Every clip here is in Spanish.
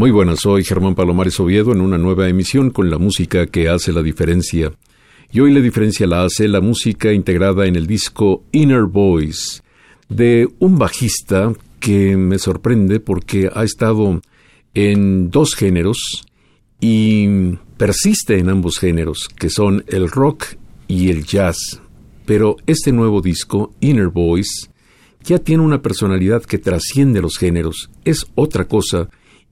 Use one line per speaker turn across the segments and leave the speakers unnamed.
Muy buenas, soy Germán Palomares Oviedo en una nueva emisión con la música que hace la diferencia. Y hoy la diferencia la hace la música integrada en el disco Inner Voice de un bajista que me sorprende porque ha estado en dos géneros y persiste en ambos géneros, que son el rock y el jazz. Pero este nuevo disco, Inner Voice, ya tiene una personalidad que trasciende los géneros, es otra cosa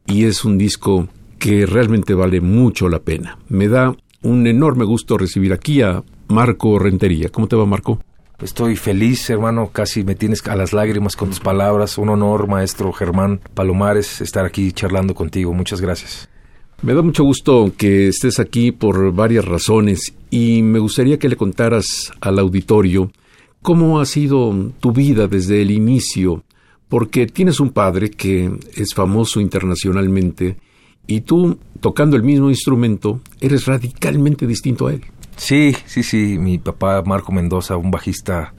y es un disco que realmente vale mucho la pena. Me da un enorme gusto recibir aquí a Marco Rentería. ¿Cómo te va, Marco?
Estoy feliz, hermano, casi me tienes a las lágrimas con tus palabras. Un honor, maestro Germán Palomares, estar aquí charlando contigo. Muchas gracias.
Me da mucho gusto que estés aquí por varias razones y me gustaría que le contaras al auditorio cómo ha sido tu vida desde el inicio porque tienes un padre que es famoso internacionalmente y tú, tocando el mismo instrumento, eres radicalmente distinto a él.
Sí, sí, sí, mi papá Marco Mendoza, un bajista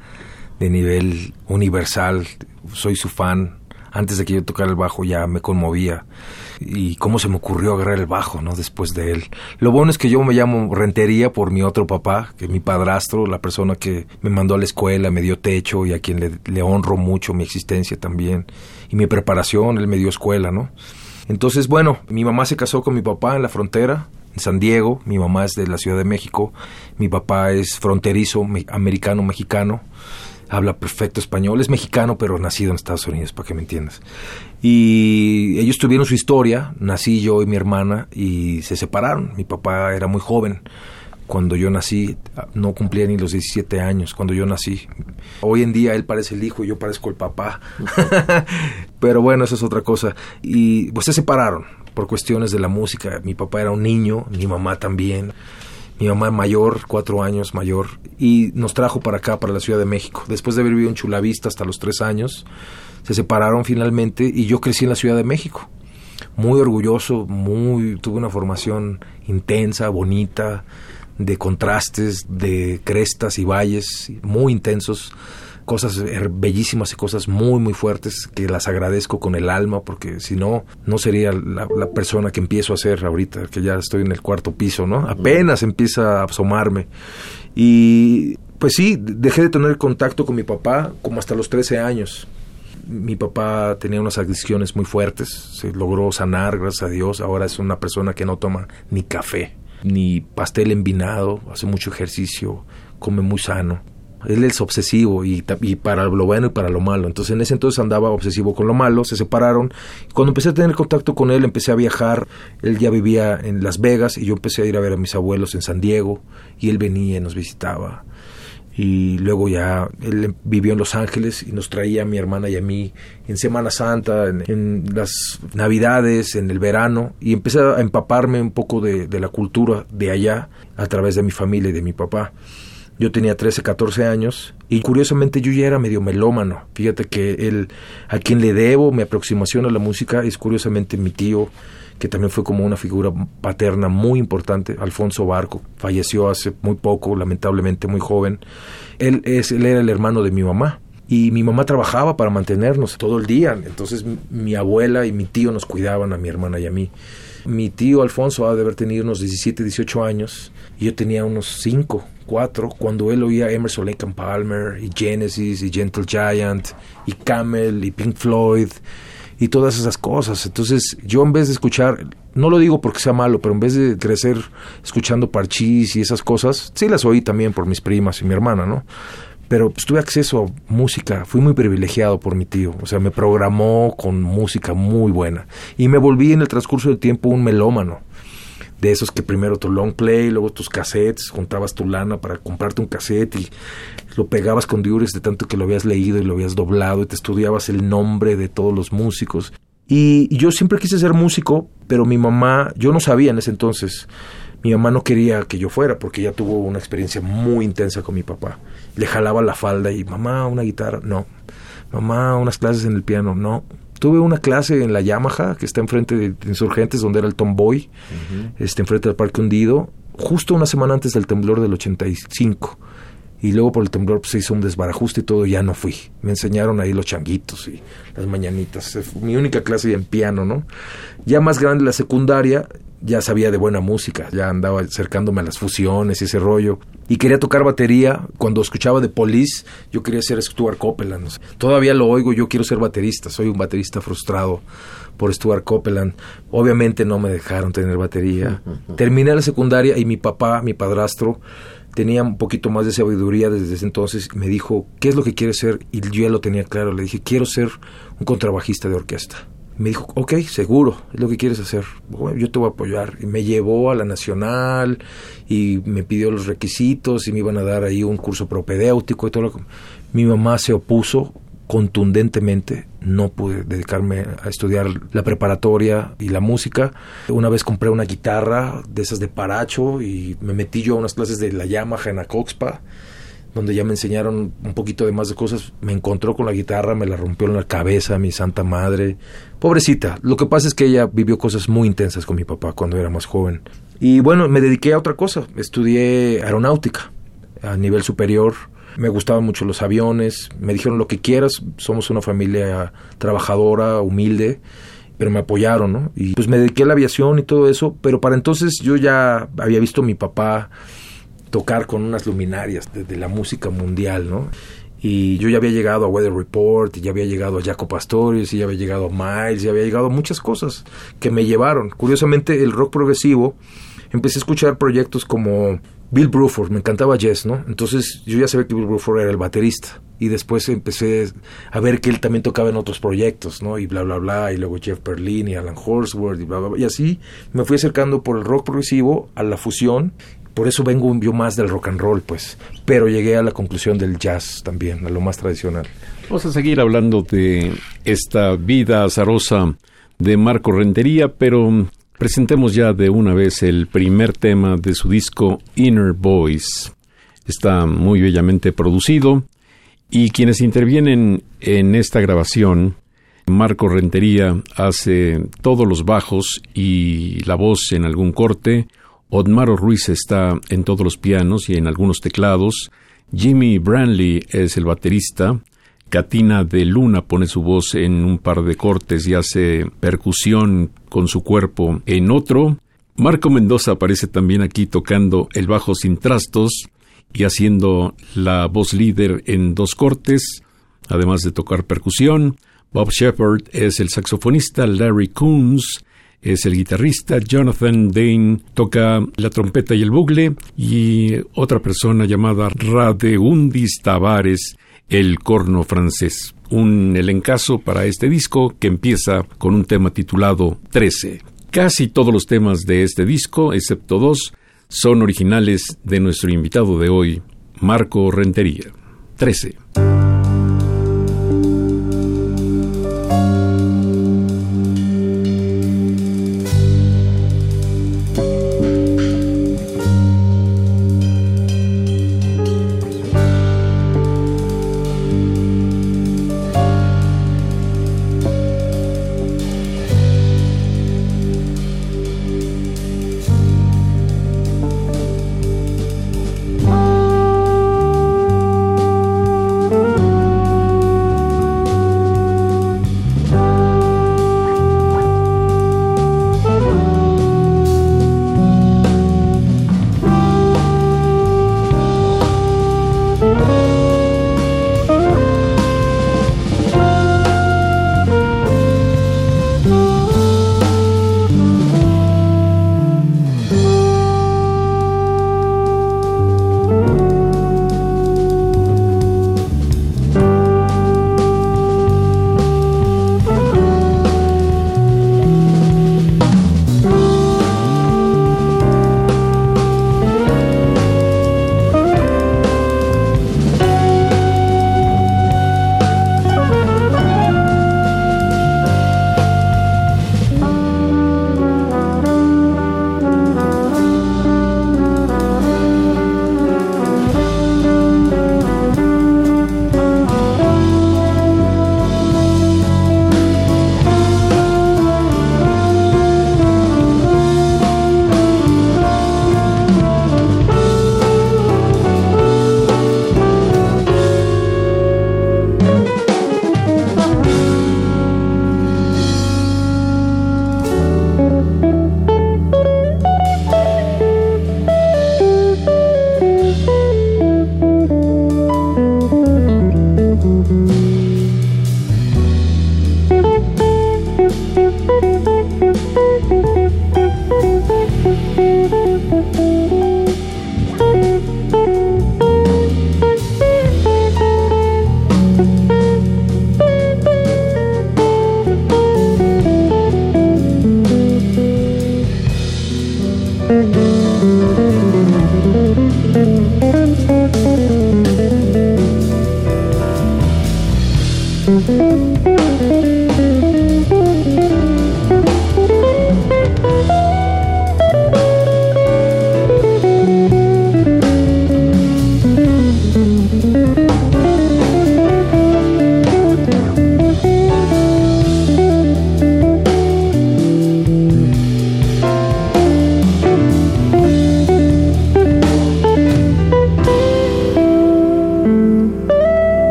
de nivel universal, soy su fan, antes de que yo tocara el bajo ya me conmovía y cómo se me ocurrió agarrar el bajo, ¿no? Después de él. Lo bueno es que yo me llamo Rentería por mi otro papá, que es mi padrastro, la persona que me mandó a la escuela, me dio techo y a quien le, le honro mucho mi existencia también y mi preparación, él me dio escuela, ¿no? Entonces, bueno, mi mamá se casó con mi papá en la frontera, en San Diego, mi mamá es de la Ciudad de México, mi papá es fronterizo, americano-mexicano, habla perfecto español, es mexicano pero nacido en Estados Unidos, para que me entiendas. Y ellos tuvieron su historia, nací yo y mi hermana y se separaron. Mi papá era muy joven cuando yo nací, no cumplía ni los 17 años cuando yo nací. Hoy en día él parece el hijo y yo parezco el papá. Pero bueno, eso es otra cosa. Y pues se separaron por cuestiones de la música. Mi papá era un niño, mi mamá también mi mamá mayor, cuatro años mayor, y nos trajo para acá, para la Ciudad de México. Después de haber vivido en Chulavista hasta los tres años, se separaron finalmente y yo crecí en la Ciudad de México. Muy orgulloso, muy, tuve una formación intensa, bonita, de contrastes, de crestas y valles muy intensos cosas bellísimas y cosas muy muy fuertes que las agradezco con el alma porque si no no sería la, persona que empiezo a ser ahorita que ya estoy en el cuarto piso no apenas empieza a asomarme. Y pues sí dejé de tener contacto con mi papá como hasta los 13 años. Mi papá tenía unas adicciones muy fuertes se logró sanar gracias a Dios. Ahora es una persona que no toma ni café ni pastel envinado hace mucho ejercicio come muy sano él es obsesivo y, para lo bueno y para lo malo. Entonces en ese entonces andaba obsesivo con lo malo, se separaron. Cuando empecé a tener contacto con él, empecé a viajar. Él ya vivía en Las Vegas y yo empecé a ir a ver a mis abuelos en San Diego y él venía y nos visitaba. Y luego ya él vivió en Los Ángeles y nos traía a mi hermana y a mí en Semana Santa, en, las Navidades, en el verano. Y empecé a empaparme un poco de, de la cultura de allá a través de mi familia y de mi papá. Yo tenía 13, 14 años y curiosamente yo ya era medio melómano. Fíjate que él, a quien le debo mi aproximación a la música es curiosamente mi tío, que también fue como una figura paterna muy importante, Alfonso Barco. Falleció hace muy poco, lamentablemente muy joven. Él, es, él era el hermano de mi mamá y mi mamá trabajaba para mantenernos todo el día. Entonces mi abuela y mi tío nos cuidaban a mi hermana y a mí. Mi tío Alfonso ha de haber tenido unos 17, 18 años Yo tenía unos cinco, cuatro, cuando él oía Emerson Lake and Palmer, y Genesis, y Gentle Giant, y Camel, y Pink Floyd, y todas esas cosas. Entonces, yo en vez de escuchar, no lo digo porque sea malo, pero en vez de crecer escuchando parchís y esas cosas, sí las oí también por mis primas y mi hermana, ¿no? pero pues, tuve acceso a música, fui muy privilegiado por mi tío, o sea, me programó con música muy buena y me volví en el transcurso del tiempo un melómano. De esos que primero tu long play, luego tus cassettes, juntabas tu lana para comprarte un cassette y lo pegabas con diures de tanto que lo habías leído y lo habías doblado y te estudiabas el nombre de todos los músicos. Y, y yo siempre quise ser músico, pero mi mamá, yo no sabía en ese entonces, mi mamá no quería que yo fuera porque ella tuvo una experiencia muy intensa con mi papá. Le jalaba la falda y mamá, una guitarra, no. Mamá, unas clases en el piano, no. Tuve una clase en la Yamaha, que está enfrente de Insurgentes, donde era el Tomboy, este, enfrente del Parque Hundido, justo una semana antes del temblor del 85. Y luego por el temblor pues, se hizo un desbarajuste y todo, ya no fui. Me enseñaron ahí los changuitos y las mañanitas. mi única clase en piano, ¿no? Ya más grande la secundaria, ya sabía de buena música, ya andaba acercándome a las fusiones y ese rollo. Y quería tocar batería. Cuando escuchaba de Police, yo quería ser Stuart Copeland. Todavía lo oigo, yo quiero ser baterista. Soy un baterista frustrado por Stuart Copeland. Obviamente no me dejaron tener batería. Terminé la secundaria y mi papá, mi padrastro, tenía un poquito más de sabiduría desde ese entonces. Me dijo, ¿qué es lo que quieres ser? Y yo ya lo tenía claro. Le dije, quiero ser un contrabajista de orquesta me dijo, ok, seguro, es lo que quieres hacer, yo te voy a apoyar. Y me llevó a la Nacional y me pidió los requisitos y me iban a dar ahí un curso propedéutico y todo lo que... Mi mamá se opuso contundentemente, no pude dedicarme a estudiar la preparatoria y la música. Una vez compré una guitarra de esas de paracho y me metí yo a unas clases de la Yamaha en Acoxpa donde ya me enseñaron un poquito de más de cosas. Me encontró con la guitarra, me la rompió en la cabeza, mi santa madre. Pobrecita. Lo que pasa es que ella vivió cosas muy intensas con mi papá cuando era más joven. Y bueno, me dediqué a otra cosa. Estudié aeronáutica a nivel superior. Me gustaban mucho los aviones. Me dijeron lo que quieras. Somos una familia trabajadora, humilde pero me apoyaron, ¿no? Y pues me dediqué a la aviación y todo eso, pero para entonces yo ya había visto a mi papá tocar con unas luminarias de, la música mundial, ¿no? Y yo ya había llegado a Weather Report, y ya había llegado a Jaco Pastorius, y ya había llegado a Miles, y había llegado a muchas cosas que me llevaron. Curiosamente, el rock progresivo, empecé a escuchar proyectos como Bill Bruford, me encantaba Jess, ¿no? Entonces yo ya sabía que Bill Bruford era el baterista. Y después empecé a ver que él también tocaba en otros proyectos, ¿no? Y bla, bla, bla. Y luego Jeff Berlin y Alan Horsworth y bla, bla, bla. Y así me fui acercando por el rock progresivo a la fusión por eso vengo yo más del rock and roll, pues. Pero llegué a la conclusión del jazz también, a lo más tradicional.
Vamos a seguir hablando de esta vida azarosa de Marco Rentería, pero presentemos ya de una vez el primer tema de su disco Inner Voice. Está muy bellamente producido y quienes intervienen en esta grabación, Marco Rentería hace todos los bajos y la voz en algún corte, Odmaro Ruiz está en todos los pianos y en algunos teclados. Jimmy Branley es el baterista. Katina de Luna pone su voz en un par de cortes y hace percusión con su cuerpo en otro. Marco Mendoza aparece también aquí tocando el bajo sin trastos y haciendo la voz líder en dos cortes, además de tocar percusión. Bob Shepard es el saxofonista, Larry Coons es el guitarrista, Jonathan Dane toca la trompeta y el bugle y otra persona llamada Radeundis Tavares el corno francés. Un elencazo para este disco que empieza con un tema titulado 13. Casi todos los temas de este disco, excepto dos, son originales de nuestro invitado de hoy, Marco Rentería. 13.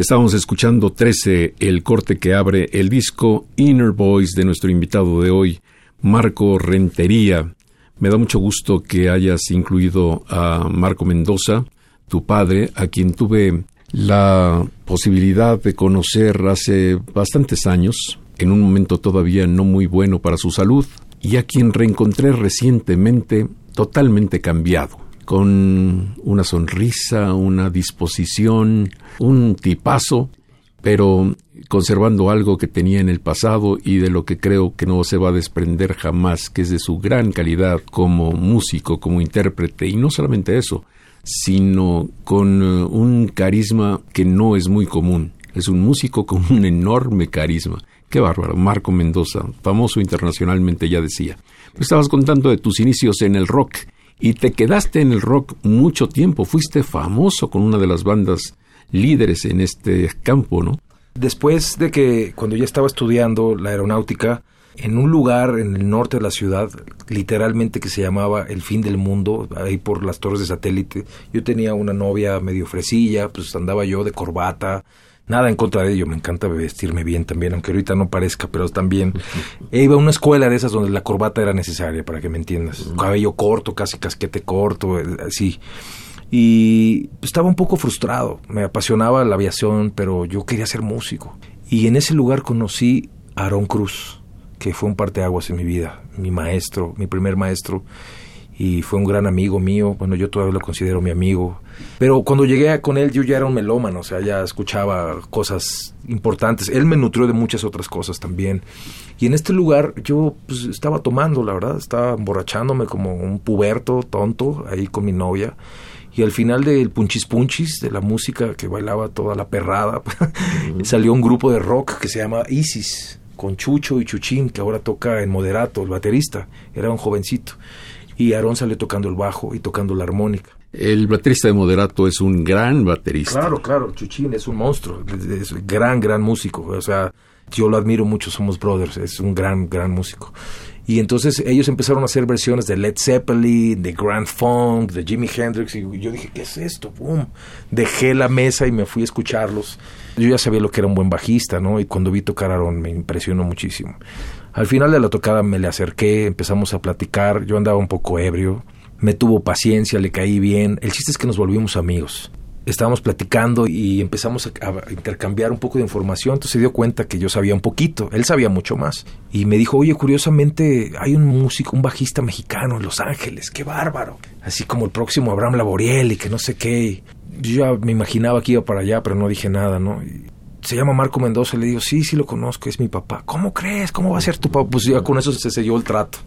Estábamos escuchando 13, el corte que abre el disco Inner Voice de nuestro invitado de hoy, Marco Rentería. Me da mucho gusto que hayas incluido a Marco Mendoza, tu padre, a quien tuve la posibilidad de conocer hace bastantes años, en un momento todavía no muy bueno para su salud, y a quien reencontré recientemente totalmente cambiado, con una sonrisa, una disposición, un tipazo, pero conservando algo que tenía en el pasado y de lo que creo que no se va a desprender jamás, que es de su gran calidad como músico, como intérprete, y no solamente eso, sino con eh, un carisma que no es muy común. Es un músico con un enorme carisma. Qué bárbaro. Marco Mendoza, famoso internacionalmente, ya decía. estabas contando de tus inicios en el rock y te quedaste en el rock mucho tiempo. Fuiste famoso con una de las bandas líderes en este campo, ¿no?
Después de que, cuando ya estaba estudiando la aeronáutica, en un lugar en el norte de la ciudad, literalmente que se llamaba El Fin del Mundo, ahí por las torres de satélite. Yo tenía una novia medio fresilla, pues andaba yo de corbata, nada en contra de ello, me encanta vestirme bien también, aunque ahorita no parezca, pero también. E iba a una escuela de esas donde la corbata era necesaria, para que me entiendas. Cabello corto, casi casquete corto, eh, así. Y estaba un poco frustrado, me apasionaba la aviación, pero yo quería ser músico. Y en ese lugar conocí a Aaron Cruz que fue un parteaguas en mi vida, mi maestro, mi primer maestro, y fue un gran amigo mío, bueno, yo todavía lo considero mi amigo, pero cuando llegué con él yo ya era un melómano, o sea, ya escuchaba cosas importantes, él me nutrió de muchas otras cosas también, y en este lugar yo pues, estaba tomando, la verdad, estaba emborrachándome como un puberto tonto ahí con mi novia, y al final del punchis punchis, de la música que bailaba toda la perrada, salió un grupo de rock que se llama Isis con Chucho y Chuchín, que ahora toca en Moderato, el baterista, era un jovencito. Y Aarón salió tocando el bajo y tocando la armónica.
El baterista de Moderato es un gran baterista.
Claro, claro, Chuchín es un monstruo, es un gran, gran músico. O sea, yo lo admiro mucho, somos brothers, es un gran, gran músico. Y entonces ellos empezaron a hacer versiones de Led Zeppelin, de Grand Funk, de Jimi Hendrix. Y yo dije, ¿qué es esto? ¡Pum! Dejé la mesa y me fui a escucharlos. Yo ya sabía lo que era un buen bajista, ¿no? Y cuando vi tocar a Aaron me impresionó muchísimo. Al final de la tocada me le acerqué, empezamos a platicar. Yo andaba un poco ebrio. Me tuvo paciencia, le caí bien. El chiste es que nos volvimos amigos estábamos platicando y empezamos a, intercambiar un poco de información, entonces se dio cuenta que yo sabía un poquito, él sabía mucho más. Y me dijo, oye, curiosamente hay un músico, un bajista mexicano en Los Ángeles, qué bárbaro. Así como el próximo Abraham Laboriel y que no sé qué. Yo ya me imaginaba que iba para allá, pero no dije nada, ¿no? Se llama Marco Mendoza, le digo, sí, sí lo conozco, es mi papá. ¿Cómo crees? ¿Cómo va a ser tu papá? Pues ya con eso se selló el trato.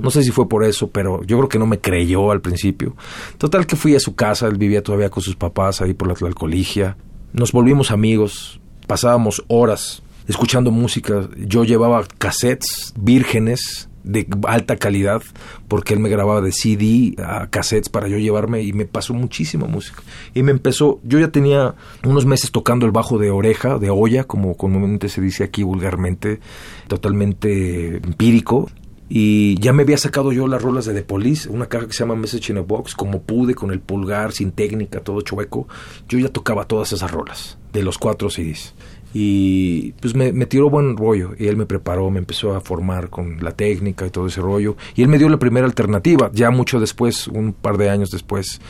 No sé si fue por eso, pero yo creo que no me creyó al principio. Total que fui a su casa, él vivía todavía con sus papás ahí por la Tlalcoligia. Nos volvimos amigos, pasábamos horas escuchando música. Yo llevaba cassettes vírgenes de alta calidad porque él me grababa de CD a cassettes para yo llevarme y me pasó muchísima música y me empezó yo ya tenía unos meses tocando el bajo de oreja de olla como comúnmente se dice aquí vulgarmente totalmente empírico y ya me había sacado yo las rolas de The Police, una caja que se llama Message in a Box, como pude, con el pulgar, sin técnica, todo chueco. Yo ya tocaba todas esas rolas, de los cuatro CDs. Y pues me, tiró buen rollo y él me preparó, me empezó a formar con la técnica y todo ese rollo. Y él me dio la primera alternativa, ya mucho después, un par de años después.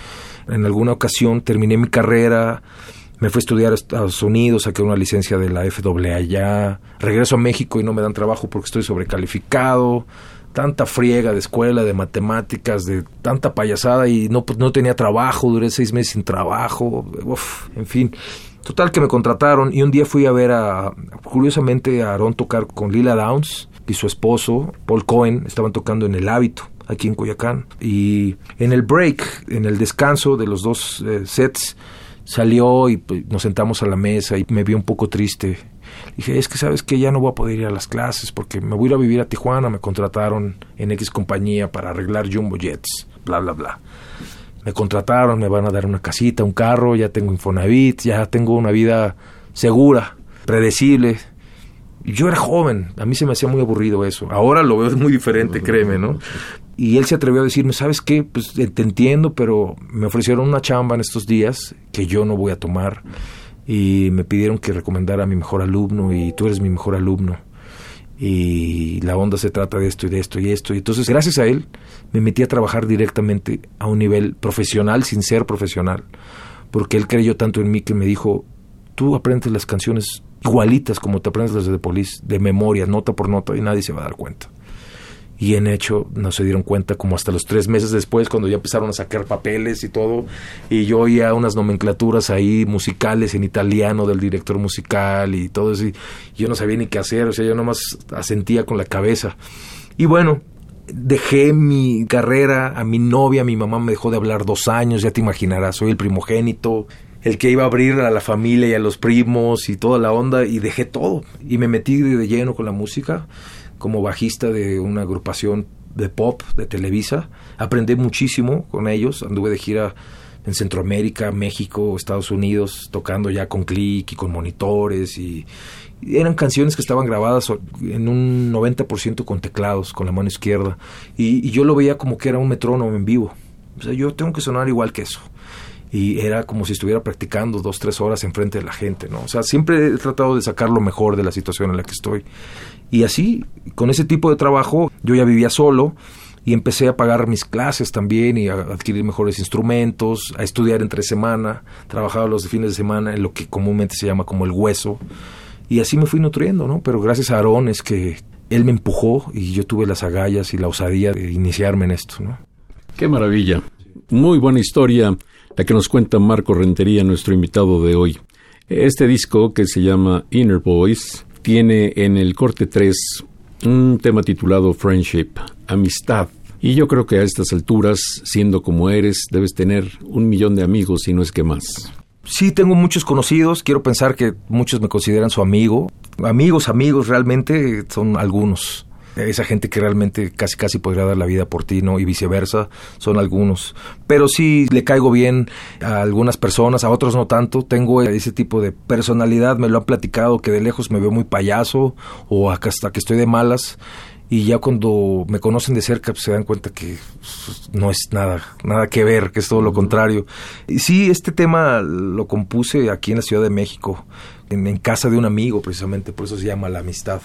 En alguna ocasión terminé mi carrera, me fui a estudiar a Estados Unidos, saqué una licencia de la FAA allá, regreso a México y no me dan trabajo porque estoy sobrecalificado, tanta friega de escuela, de matemáticas, de tanta payasada y no, pues, no tenía trabajo, duré seis meses sin trabajo, en fin. Total que me contrataron y un día fui a ver a, curiosamente, a Aaron tocar con Lila Downs y su esposo, Paul Cohen, estaban tocando en El Hábito, aquí en Coyacán. Y en el break, en el descanso de los dos eh, sets, salió y pues, nos sentamos a la mesa y me vi un poco triste. Dije, es que sabes que ya no voy a poder ir a las clases porque me voy a ir a vivir a Tijuana, me contrataron en X compañía para arreglar Jumbo Jets, bla, bla, bla me contrataron, me van a dar una casita, un carro, ya tengo Infonavit, ya tengo una vida segura, predecible. Yo era joven, a mí se me hacía muy aburrido eso. Ahora lo veo muy diferente, créeme, ¿no? Y él se atrevió a decirme, ¿sabes qué? Pues te entiendo, pero me ofrecieron una chamba en estos días que yo no voy a tomar. y me pidieron que recomendara a mi mejor alumno y tú eres mi mejor alumno y la onda se trata de esto y de esto y esto. Y entonces, gracias a él, me metí a trabajar directamente a un nivel profesional sin ser profesional, porque él creyó tanto en mí que me dijo, tú aprendes las canciones igualitas como te aprendes las de Police, de memoria, nota por nota, y nadie se va a dar cuenta. Y en hecho no se dieron cuenta como hasta los tres meses después cuando ya empezaron a sacar papeles y todo y yo oía unas nomenclaturas ahí musicales en italiano del director musical y todo eso y yo no sabía ni qué hacer, o sea, yo nomás asentía con la cabeza. Y bueno, dejé mi carrera a mi novia, mi mamá me dejó de hablar dos años, ya te imaginarás, soy el primogénito, el que iba a abrir a la familia y a los primos y toda la onda y dejé todo y me metí de lleno con la música como bajista de una agrupación de pop de Televisa. Aprendí muchísimo con ellos, anduve de gira en Centroamérica, México, Estados Unidos, tocando ya con click y con monitores y, eran canciones que estaban grabadas en un 90% con teclados, con la mano izquierda y, yo lo veía como que era un metrónomo en vivo. O sea, yo tengo que sonar igual que eso. Y era como si estuviera practicando dos, tres horas enfrente de la gente, ¿no? O sea, siempre he tratado de sacar lo mejor de la situación en la que estoy. Y así, con ese tipo de trabajo, yo ya vivía solo y empecé a pagar mis clases también y a adquirir mejores instrumentos, a estudiar entre semana, trabajaba los fines de semana en lo que comúnmente se llama como el hueso. Y así me fui nutriendo, ¿no? Pero gracias a Aarón es que él me empujó y yo tuve las agallas y la osadía de iniciarme en esto, ¿no?
Qué maravilla. Muy buena historia la que nos cuenta Marco Rentería, nuestro invitado de hoy. Este disco que se llama Inner Voice tiene en el corte 3 un tema titulado Friendship, amistad. Y yo creo que a estas alturas, siendo como eres, debes tener un millón de amigos, y no es que más.
Sí, tengo muchos conocidos, quiero pensar que muchos me consideran su amigo. Amigos, amigos, realmente son algunos esa gente que realmente casi casi podría dar la vida por ti, ¿no? Y viceversa, son algunos. Pero sí le caigo bien a algunas personas, a otros no tanto. Tengo ese tipo de personalidad, me lo han platicado que de lejos me veo muy payaso o hasta que estoy de malas y ya cuando me conocen de cerca pues, se dan cuenta que pues, no es nada, nada que ver, que es todo lo contrario. Y sí, este tema lo compuse aquí en la Ciudad de México, en casa de un amigo precisamente, por eso se llama La Amistad.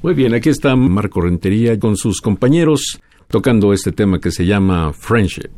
Muy bien, aquí está Marco Rentería con sus compañeros tocando este tema que se llama Friendship.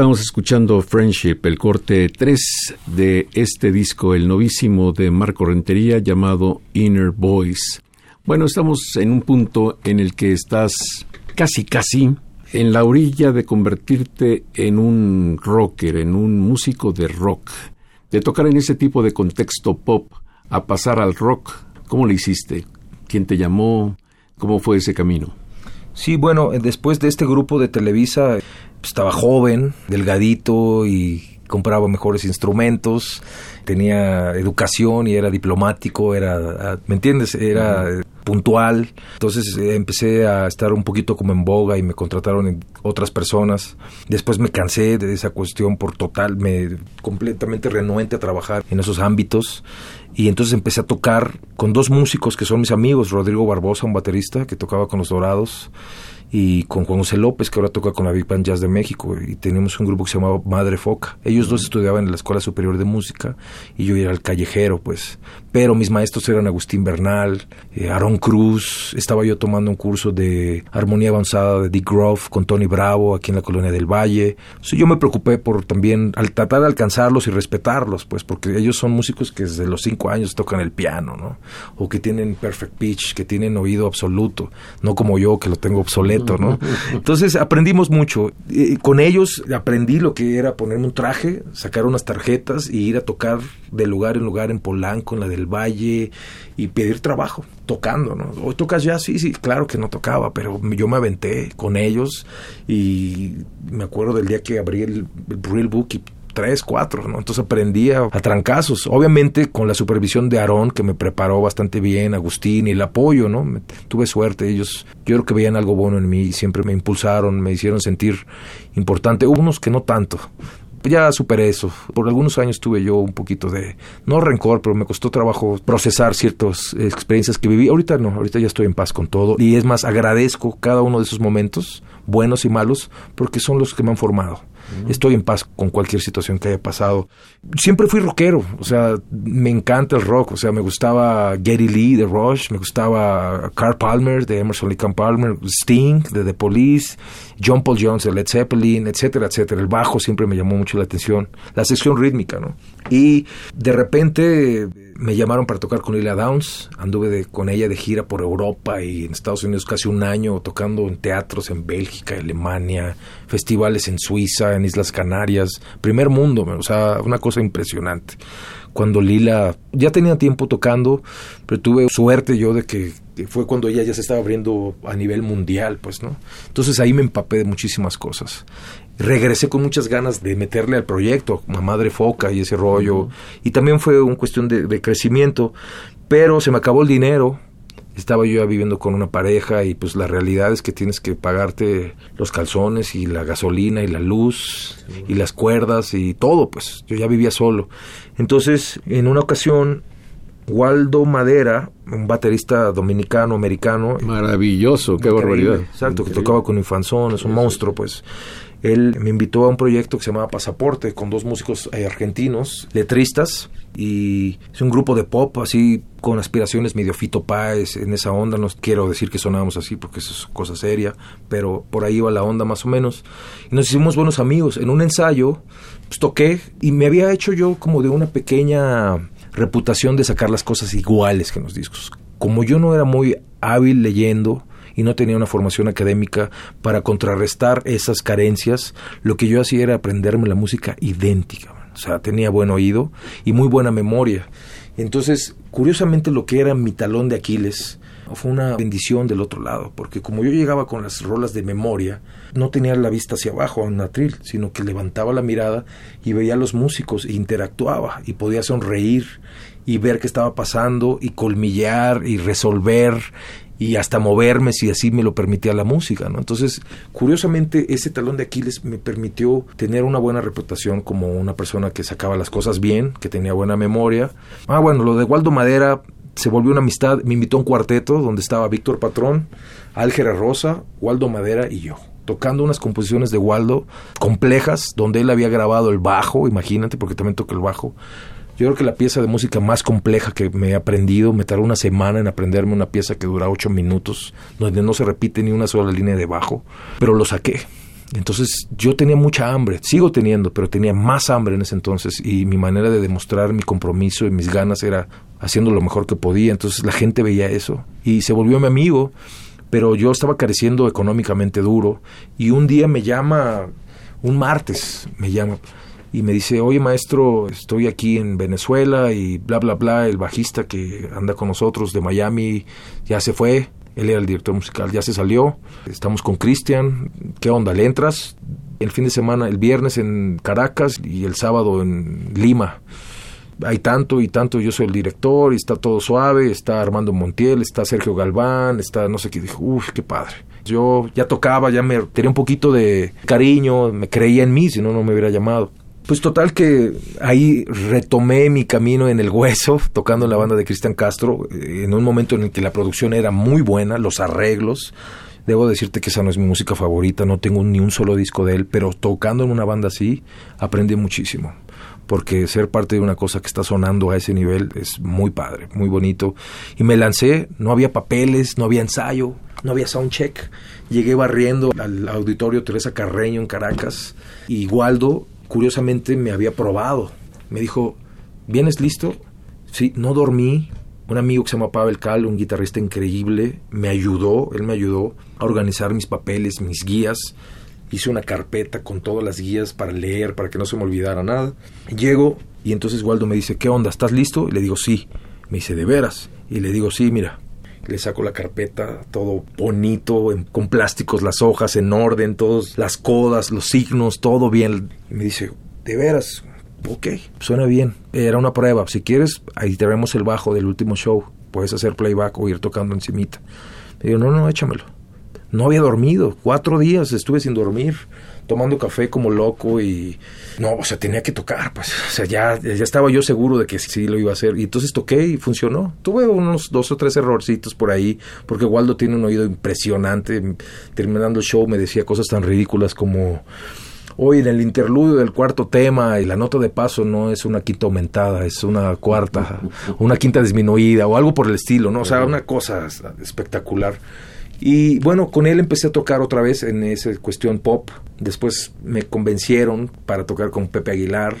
Estamos escuchando Friendship, el corte 3 de este disco, el novísimo de Marco Rentería llamado Inner Voice. Bueno, estamos en un punto en el que estás casi casi en la orilla de convertirte en un rocker, en un músico de rock. De tocar en ese tipo de contexto pop a pasar al rock, ¿cómo lo hiciste? ¿Quién te llamó? ¿Cómo fue ese camino?
Sí, bueno, después de este grupo de Televisa, estaba joven, delgadito y compraba mejores instrumentos, tenía educación y era diplomático, era, ¿me entiendes? Era puntual. Entonces eh, empecé a estar un poquito como en boga y me contrataron en otras personas. Después me cansé de esa cuestión por total, me completamente renuente a trabajar en esos ámbitos y entonces empecé a tocar con dos músicos que son mis amigos, Rodrigo Barbosa, un baterista que tocaba con los Dorados y con Juan José López, que ahora toca con la Big Band Jazz de México, y teníamos un grupo que se llamaba Madre Foca. Ellos dos estudiaban en la Escuela Superior de Música y yo era el callejero, pues. Pero mis maestros eran Agustín Bernal, eh, Aaron Cruz, estaba yo tomando un curso de armonía avanzada de Dick Groff con Tony Bravo aquí en la Colonia del Valle. yo me preocupé por también al tratar de alcanzarlos y respetarlos, pues, porque ellos son músicos que desde los cinco años tocan el piano, ¿no? O que tienen perfect pitch, que tienen oído absoluto, no como yo que lo tengo obsoleto Entonces aprendimos mucho. con ellos aprendí lo que era ponerme un traje, sacar unas tarjetas y ir a tocar de lugar en lugar en Polanco, en la del Valle y pedir trabajo tocando, ¿no? Hoy tocas ya, sí, sí, claro que no tocaba, pero yo me aventé con ellos y me acuerdo del día que abrí el, el Real Book y tres, cuatro, ¿no? Entonces aprendí a, trancazos, obviamente con la supervisión de Aarón, que me preparó bastante bien, Agustín y el apoyo, ¿no? tuve suerte, ellos yo creo que veían algo bueno en mí siempre me impulsaron, me hicieron sentir importante, unos que no tanto, ya superé eso. Por algunos años tuve yo un poquito de, no rencor, pero me costó trabajo procesar ciertas experiencias que viví. Ahorita no, ahorita ya estoy en paz con todo. Y es más, agradezco cada uno de esos momentos, buenos y malos, porque son los que me han formado. Estoy en paz con cualquier situación que haya pasado. Siempre fui rockero, o sea, me encanta el rock, o sea, me gustaba Gary Lee de Rush, me gustaba Carl Palmer de Emerson Lake Palmer, Sting de The Police, John Paul Jones de Led Zeppelin, etcétera, etcétera. El bajo siempre me llamó mucho la atención, la sección rítmica, ¿no? Y de repente me llamaron para tocar con Lila Downs, anduve con ella de gira por Europa y en Estados Unidos casi un año tocando en teatros en Bélgica, Alemania, festivales en Suiza, en Islas Canarias, primer mundo, o sea, una cosa impresionante. Cuando Lila ya tenía tiempo tocando, pero tuve suerte yo de que, fue cuando ella ya se estaba abriendo a nivel mundial, pues, ¿no? Entonces ahí me empapé de muchísimas cosas regresé con muchas ganas de meterle al proyecto, a Madre Foca y ese rollo. Y también fue una cuestión de, crecimiento, pero se me acabó el dinero. Estaba yo ya viviendo con una pareja y pues la realidad es que tienes que pagarte los calzones y la gasolina y la luz y las cuerdas y todo, pues yo ya vivía solo. Entonces, en una ocasión Waldo Madera, un baterista dominicano, americano.
Maravilloso, qué barbaridad.
Exacto, que tocaba con Infanzón, es un monstruo, pues él me invitó a un proyecto que se llamaba Pasaporte con dos músicos eh, argentinos, letristas, y es un grupo de pop así con aspiraciones medio Fito Páez en esa onda, no quiero decir que sonábamos así porque eso es cosa seria, pero por ahí iba la onda más o menos. Y nos hicimos buenos amigos. En un ensayo pues, toqué y me había hecho yo como de una pequeña reputación de sacar las cosas iguales que en los discos. Como yo no era muy hábil leyendo, y no tenía una formación académica para contrarrestar esas carencias, lo que yo hacía era aprenderme la música idéntica. O sea, tenía buen oído y muy buena memoria. Entonces, curiosamente lo que era mi talón de Aquiles fue una bendición del otro lado, porque como yo llegaba con las rolas de memoria, no tenía la vista hacia abajo a un atril, sino que levantaba la mirada y veía a los músicos e interactuaba y podía sonreír y ver qué estaba pasando y colmillar y resolver y hasta moverme si así me lo permitía la música, ¿no? Entonces, curiosamente, ese talón de Aquiles me permitió tener una buena reputación como una persona que sacaba las cosas bien, que tenía buena memoria. Ah, bueno, lo de Waldo Madera se volvió una amistad, me invitó a un cuarteto donde estaba Víctor Patrón, Álgera Rosa, Waldo Madera y yo tocando unas composiciones de Waldo complejas, donde él había grabado el bajo, imagínate, porque también toca el bajo, yo creo que la pieza de música más compleja que me he aprendido, me tardó una semana en aprenderme una pieza que dura ocho minutos, donde no se repite ni una sola línea de bajo, pero lo saqué. Entonces yo tenía mucha hambre, sigo teniendo, pero tenía más hambre en ese entonces y mi manera de demostrar mi compromiso y mis ganas era haciendo lo mejor que podía. Entonces la gente veía eso y se volvió mi amigo, pero yo estaba careciendo económicamente duro y un día me llama, un martes me llama, y me dice, oye maestro, estoy aquí en Venezuela y bla, bla, bla, el bajista que anda con nosotros de Miami ya se fue, él era el director musical, ya se salió, estamos con Cristian, ¿qué onda? ¿Le entras? El fin de semana, el viernes en Caracas y el sábado en Lima. Hay tanto y tanto, yo soy el director y está todo suave, está Armando Montiel, está Sergio Galván, está no sé qué, dijo, uff, qué padre. Yo ya tocaba, ya me tenía un poquito de cariño, me creía en mí, si no, no me hubiera llamado. Pues total que ahí retomé mi camino en el hueso, tocando en la banda de Cristian Castro, eh, en un momento en el que la producción era muy buena, los arreglos. Debo decirte que esa no es mi música favorita, no tengo ni un solo disco de él, pero tocando en una banda así, aprendí muchísimo. Porque ser parte de una cosa que está sonando a ese nivel es muy padre, muy bonito. Y me lancé, no había papeles, no había ensayo, no había soundcheck. Llegué barriendo al auditorio Teresa Carreño en Caracas y Waldo curiosamente me había probado. Me dijo, ¿vienes listo? Sí, no dormí. Un amigo que se llama Pavel Cal, un guitarrista increíble, me ayudó, él me ayudó a organizar mis papeles, mis guías. Hice una carpeta con todas las guías para leer, para que no se me olvidara nada. Llego y entonces Waldo me dice, ¿qué onda? ¿Estás listo? Y le digo, sí. Me dice, ¿de veras? Y le digo, sí, mira, le saco la carpeta, todo bonito, con plásticos, las hojas en orden, todas las codas, los signos, todo bien. Y me dice, ¿de veras? Ok, suena bien. Era una prueba. Si quieres, ahí te vemos el bajo del último show. Puedes hacer playback o ir tocando encimita. Le digo, no, no, échamelo. No había dormido. Cuatro días estuve sin dormir tomando café como loco y no, o sea, tenía que tocar, pues, o sea, ya, ya estaba yo seguro de que sí lo iba a hacer y entonces toqué y funcionó. Tuve unos dos o tres errorcitos por ahí, porque Waldo tiene un oído impresionante. Terminando el show me decía cosas tan ridículas como hoy en el interludio del cuarto tema y la nota de paso no es una quinta aumentada, es una cuarta, una quinta disminuida o algo por el estilo, ¿no? O sea, una cosa espectacular. Y bueno, con él empecé a tocar otra vez en esa cuestión pop. Después me convencieron para tocar con Pepe Aguilar.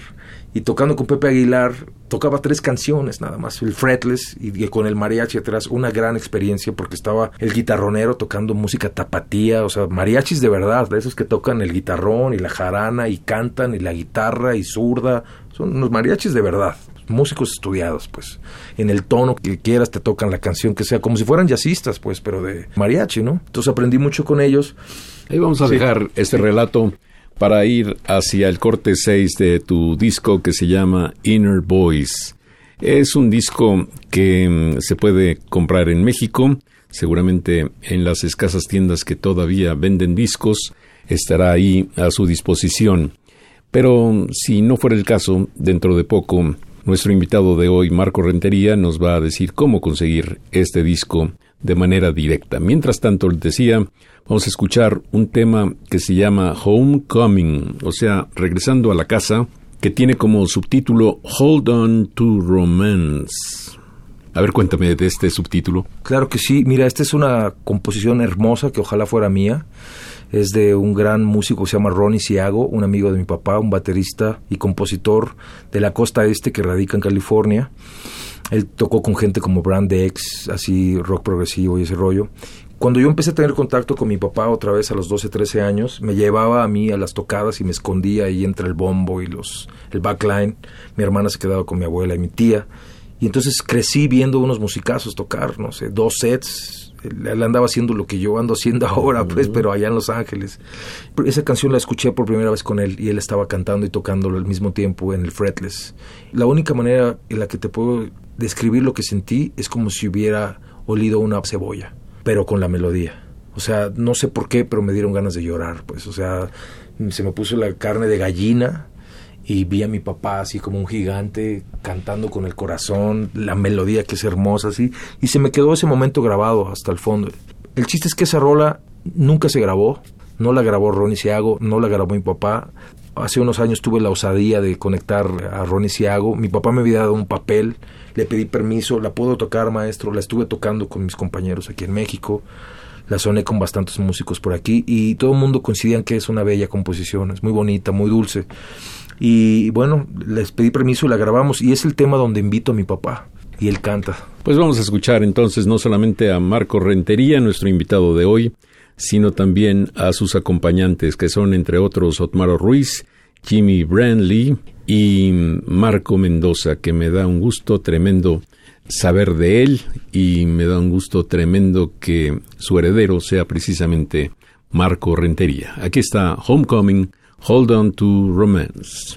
Y tocando con Pepe Aguilar, tocaba tres canciones nada más, el fretless y, con el mariachi atrás, una gran experiencia porque estaba el guitarronero tocando música tapatía, o sea, mariachis de verdad, de esos que tocan el guitarrón y la jarana y cantan y la guitarra y zurda, son unos mariachis de verdad músicos estudiados, pues, en el tono que quieras te tocan la canción que sea, como si fueran jazzistas, pues, pero de mariachi, ¿no? Entonces aprendí mucho con ellos.
Ahí vamos a dejar este relato para ir hacia el corte 6 de tu disco que se llama Inner Voice. Es un disco que mm, se puede comprar en México, seguramente en las escasas tiendas que todavía venden discos, estará ahí a su disposición. Pero mm, si no fuera el caso, dentro de poco nuestro invitado de hoy, Marco Rentería, nos va a decir cómo conseguir este disco de manera directa. Mientras tanto, les decía, vamos a escuchar un tema que se llama Homecoming, o sea, regresando a la casa, que tiene como subtítulo Hold On to Romance. A ver, cuéntame de este subtítulo.
Claro que sí, mira, esta es una composición hermosa que ojalá fuera mía es de un gran músico que se llama Ronnie Siago, un amigo de mi papá, un baterista y compositor de la costa este que radica en California. Él tocó con gente como Brand X, así rock progresivo y ese rollo. Cuando yo empecé a tener contacto con mi papá otra vez a los 12, 13 años, me llevaba a mí a las tocadas y me escondía ahí entre el bombo y los el backline. Mi hermana se quedaba con mi abuela y mi tía. Y entonces crecí viendo unos musicazos tocar, no sé, dos sets, él andaba haciendo lo que yo ando haciendo ahora, pues, pero allá en Los Ángeles. Esa canción la escuché por primera vez con él y él estaba cantando y tocándolo al mismo tiempo en el fretless. La única manera en la que te puedo describir lo que sentí es como si hubiera olido una cebolla, pero con la melodía. O sea, no sé por qué, pero me dieron ganas de llorar, pues, o sea, se me puso la carne de gallina y vi a mi papá así como un gigante cantando con el corazón, la melodía que es hermosa así, y se me quedó ese momento grabado hasta el fondo. El chiste es que esa rola nunca se grabó, no la grabó Ronnie Siago, no la grabó mi papá. Hace unos años tuve la osadía de conectar a Ronnie Siago. Mi papá me había dado un papel, le pedí permiso, la puedo tocar, maestro, la estuve tocando con mis compañeros aquí en México la soné con bastantes músicos por aquí y todo el mundo coincidían que es una bella composición, es muy bonita, muy dulce. Y bueno, les pedí permiso y la grabamos y es el tema donde invito a mi papá y él canta.
Pues vamos a escuchar entonces no solamente a Marco Rentería, nuestro invitado de hoy, sino también a sus acompañantes, que son entre otros Otmaro Ruiz Jimmy Brandley y Marco Mendoza, que me da un gusto tremendo saber de él y me da un gusto tremendo que su heredero sea precisamente Marco Rentería. Aquí está Homecoming, Hold On to Romance.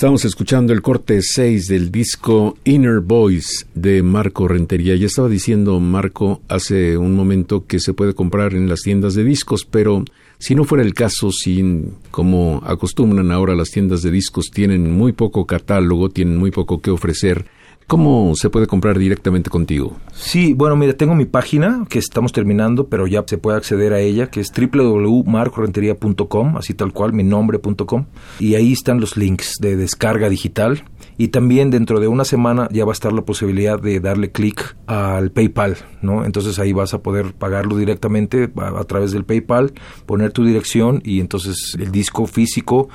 Estamos escuchando el corte 6 del disco Inner Voice de Marco Rentería. Ya estaba diciendo Marco hace un momento que se puede comprar en las tiendas de discos, pero si no fuera el caso, si como acostumbran ahora las tiendas de discos tienen muy poco catálogo, tienen muy poco que ofrecer, ¿Cómo se puede comprar directamente contigo?
Sí, bueno, mira, tengo mi página que estamos terminando, pero ya se puede acceder a ella, que es www.marcorentería.com, así tal cual, mi nombre.com, y ahí están los links de descarga digital. Y también dentro de una semana ya va a estar la posibilidad de darle clic al PayPal, ¿no? Entonces ahí vas a poder pagarlo directamente a, a través del PayPal, poner tu dirección y entonces el disco físico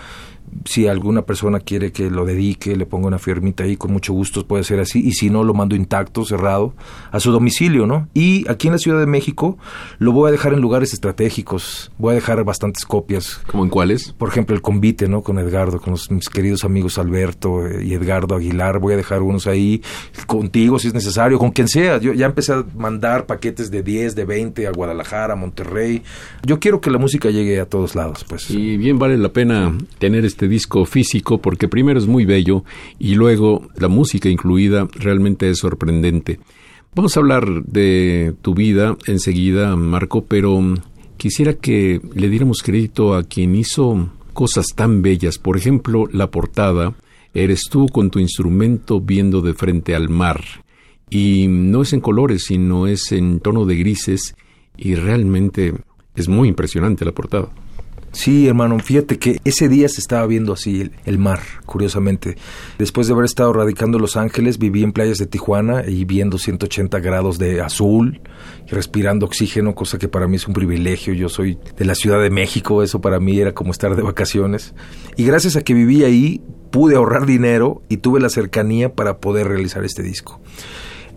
si alguna persona quiere que lo dedique, le ponga una firmita ahí, con mucho gusto puede ser así, y si no, lo mando intacto, cerrado, a su domicilio, ¿no? Y aquí en la Ciudad de México lo voy a dejar en lugares estratégicos, voy a dejar bastantes copias.
¿Cómo en cuáles?
Por ejemplo, el convite, ¿no? Con Edgardo, con mis queridos amigos Alberto eh, y Edgardo Aguilar, voy a dejar unos ahí, contigo si es necesario, con quien sea. Yo ya empecé a mandar paquetes de 10, de 20 a Guadalajara, a Monterrey. Yo quiero que la música llegue a todos lados, pues.
Y bien vale la pena tener este disco físico porque primero es muy bello y luego la música incluida realmente es sorprendente. Vamos a hablar de tu vida enseguida, Marco, pero quisiera que le diéramos crédito a quien hizo cosas tan bellas. Por ejemplo, la portada, eres tú con tu instrumento viendo de frente al mar. Y no es en colores, sino es en tono de grises y realmente es muy impresionante la portada.
Sí, hermano, fíjate que ese día se estaba viendo así el, mar, curiosamente. Después de haber estado radicando en Los Ángeles, viví en playas de Tijuana y viendo 180 grados de azul y respirando oxígeno, cosa que para mí es un privilegio. Yo soy de la Ciudad de México, eso para mí era como estar de vacaciones. Y gracias a que viví ahí, pude ahorrar dinero y tuve la cercanía para poder realizar este disco.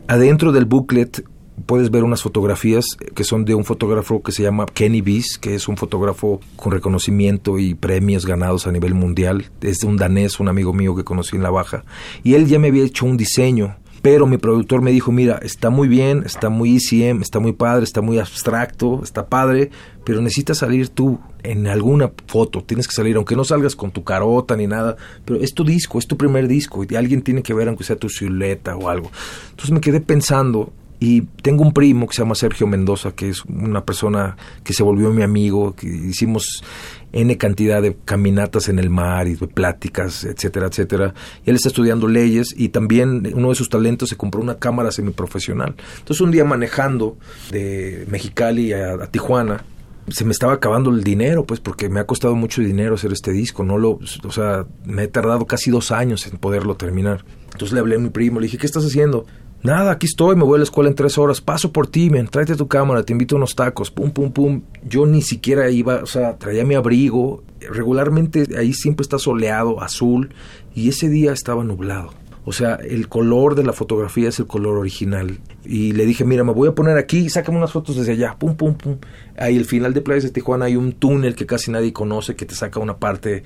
Adentro del booklet puedes ver unas fotografías que son de un fotógrafo que se llama Kenny Bees, que es un fotógrafo con reconocimiento y premios ganados a nivel mundial. Es un danés, un amigo mío que conocí en la baja. Y él ya me había hecho un diseño pero mi productor me dijo, mira, está muy bien, está muy ECM, está muy padre, está muy abstracto, está padre, pero necesitas salir tú en alguna foto, tienes que salir, aunque no salgas con tu carota ni nada, pero es tu disco, es tu primer disco, y alguien tiene que ver aunque sea tu silueta o algo. Entonces me quedé pensando y tengo un primo que se llama Sergio Mendoza, que es una persona que se volvió mi amigo, que hicimos N cantidad de caminatas en el mar y de pláticas, etcétera, etcétera. Y él está estudiando leyes y también uno de sus talentos se compró una cámara semiprofesional. Entonces un día manejando de Mexicali a, Tijuana, se me estaba acabando el dinero, pues, porque me ha costado mucho dinero hacer este disco. No lo, o sea, me he tardado casi dos años en poderlo terminar. Entonces le hablé a mi primo, le dije, ¿qué estás haciendo? Nada, aquí estoy, me voy a la escuela en tres horas, paso por ti, men, tráete tu cámara, te invito a unos tacos, pum, pum, pum. Yo ni siquiera iba, o sea, traía mi abrigo. Regularmente ahí siempre está soleado, azul, y ese día estaba nublado. O sea, el color de la fotografía es el color original. Y le dije, mira, me voy a poner aquí, sácame unas fotos desde allá, pum, pum, pum. Ahí al final de Playas de Tijuana hay un túnel que casi nadie conoce, que te saca una parte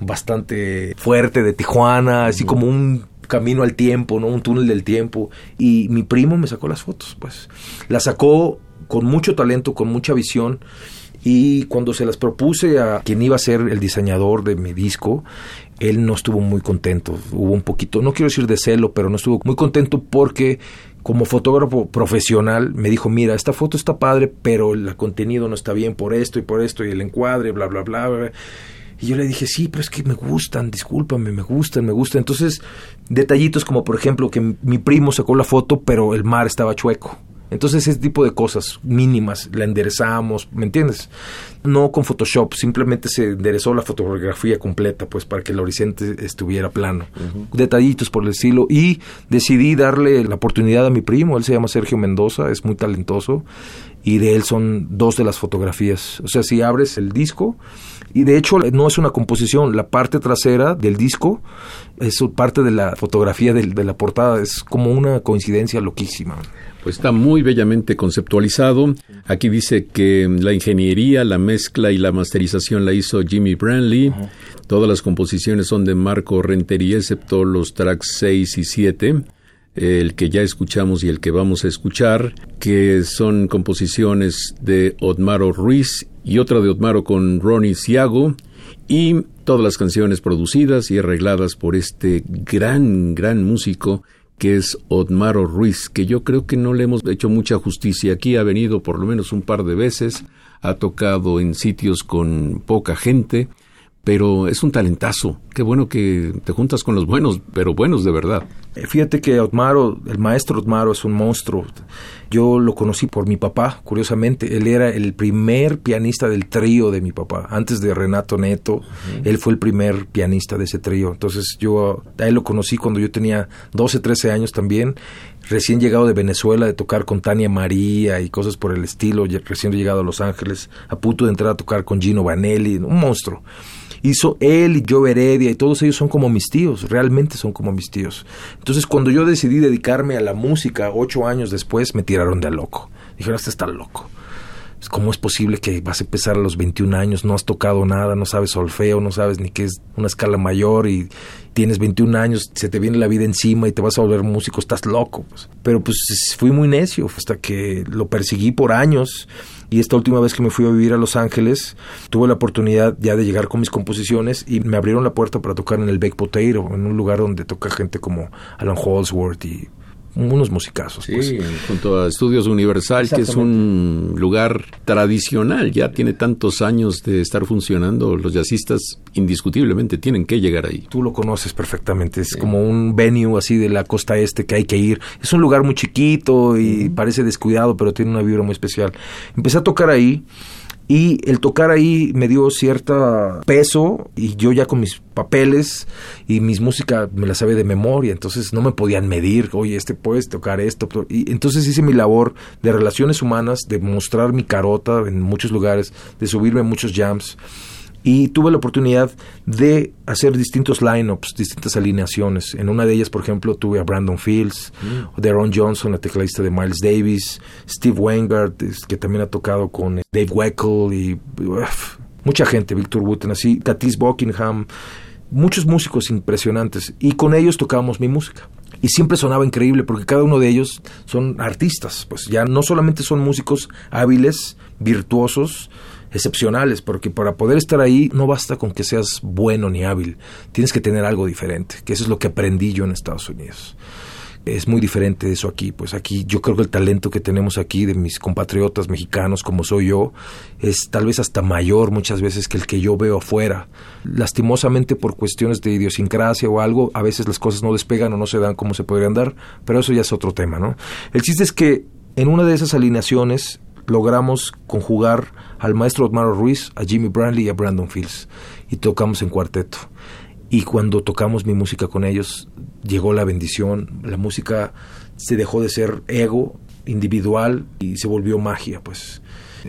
bastante fuerte de Tijuana, así como un camino al tiempo, ¿no? Un túnel del tiempo. Y mi primo me sacó las fotos, pues. Las sacó con mucho talento, con mucha visión. Y cuando se las propuse a quien iba a ser el diseñador de mi disco, él no estuvo muy contento. Hubo un poquito, no quiero decir de celo, pero no estuvo muy contento porque como fotógrafo profesional me dijo, mira, esta foto está padre, pero el contenido no está bien por esto y por esto y el encuadre, bla, bla, bla. bla. Y yo le dije, sí, pero es que me gustan, discúlpame, me gustan, me gustan. Entonces, detallitos como por ejemplo que mi primo sacó la foto, pero el mar estaba chueco. Entonces ese tipo de cosas mínimas la enderezamos, ¿me entiendes? No con Photoshop, simplemente se enderezó la fotografía completa, pues para que el horizonte estuviera plano. Detallitos por el estilo. Y decidí darle la oportunidad a mi primo, él se llama Sergio Mendoza, es muy talentoso, y de él son dos de las fotografías. O sea, si abres el disco, y de hecho no es una composición, la parte trasera del disco es parte de la fotografía de, de la portada, es como una coincidencia loquísima.
Pues está muy bellamente conceptualizado. Aquí dice que la ingeniería, la mezcla y la masterización la hizo Jimmy Branley. Todas las composiciones son de Marco Rentería, excepto los tracks 6 y 7. el que ya escuchamos y el que vamos a escuchar, que son composiciones de Otmaro Ruiz y otra de Otmaro con Ronnie Ciago y todas las canciones producidas y arregladas por este gran, gran músico que es Otmaro Ruiz, que yo creo que no le hemos hecho mucha justicia. Aquí ha venido por lo menos un par de veces, ha tocado en sitios con poca gente, pero es un talentazo. Qué bueno que te juntas con los buenos, pero buenos de verdad.
Eh, fíjate que Otmaro, el maestro Otmaro es un monstruo. Yo lo conocí por mi papá, curiosamente. Él era el primer pianista del trío de mi papá. Antes de Renato Neto, él fue el primer pianista de ese trío. Entonces yo a él lo conocí cuando yo tenía 12, 13 años también. Recién llegado de Venezuela, de tocar con Tania María y cosas por el estilo. Recién llegado a Los Ángeles, a punto de entrar a tocar con Gino Vanelli. Un monstruo hizo él y yo Heredia y todos ellos son como mis tíos, realmente son como mis tíos. Entonces cuando yo decidí dedicarme a la música ocho años después me tiraron de loco. Dijeron, este está loco. ¿Cómo es posible que vas a empezar a los 21 años, no has tocado nada, no sabes solfeo, no sabes ni qué es una escala mayor y tienes 21 años, se te viene la vida encima y te vas a volver músico, estás loco? Pues. Pero pues fui muy necio hasta que lo perseguí por años y esta última vez que me fui a vivir a Los Ángeles tuve la oportunidad ya de llegar con mis composiciones y me abrieron la puerta para tocar en el Bake Potato, en un lugar donde toca gente como Alan Holdsworth y unos musicazos.
Sí, pues. junto a Estudios Universal, que es un lugar tradicional, ya tiene tantos años de estar funcionando, los jazzistas indiscutiblemente tienen que llegar ahí.
Tú lo conoces perfectamente, es como un venue así de la costa este que hay que ir. Es un lugar muy chiquito y parece descuidado, pero tiene una vibra muy especial. Empecé a tocar ahí y el tocar ahí me dio cierto peso y yo ya con mis papeles y mis música me la sabía de memoria, entonces no me podían medir, oye, este puedes tocar esto. Y entonces hice mi labor de relaciones humanas, de mostrar mi carota en muchos lugares, de subirme a muchos jams y tuve la oportunidad de hacer distintos lineups, distintas alineaciones. En una de ellas, por ejemplo, tuve a Brandon Fields, mm. Deron Johnson, la tecladista de Miles Davis, Steve Weingart, que también ha tocado con Dave Weckl y mucha gente, Victor Wooten, así, Tatis Buckingham, muchos músicos impresionantes. Y con ellos tocábamos mi música y siempre sonaba increíble porque cada uno de ellos son artistas, pues ya no solamente son músicos hábiles, virtuosos, excepcionales, porque para poder estar ahí no basta con que seas bueno ni hábil, tienes que tener algo diferente, que eso es lo que aprendí yo en Estados Unidos. Es muy diferente de eso aquí, pues aquí yo creo que el talento que tenemos aquí de mis compatriotas mexicanos como soy yo es tal vez hasta mayor muchas veces que el que yo veo afuera. Lastimosamente por cuestiones de idiosincrasia o algo, a veces las cosas no despegan o no se dan como se podrían dar, pero eso ya es otro tema, ¿no? El chiste es que en una de esas alineaciones logramos conjugar al maestro Otmaro Ruiz, a Jimmy Brantley y a Brandon Fields. Y tocamos en cuarteto. Y cuando tocamos mi música con ellos, llegó la bendición. La música se dejó de ser ego individual y se volvió magia, pues.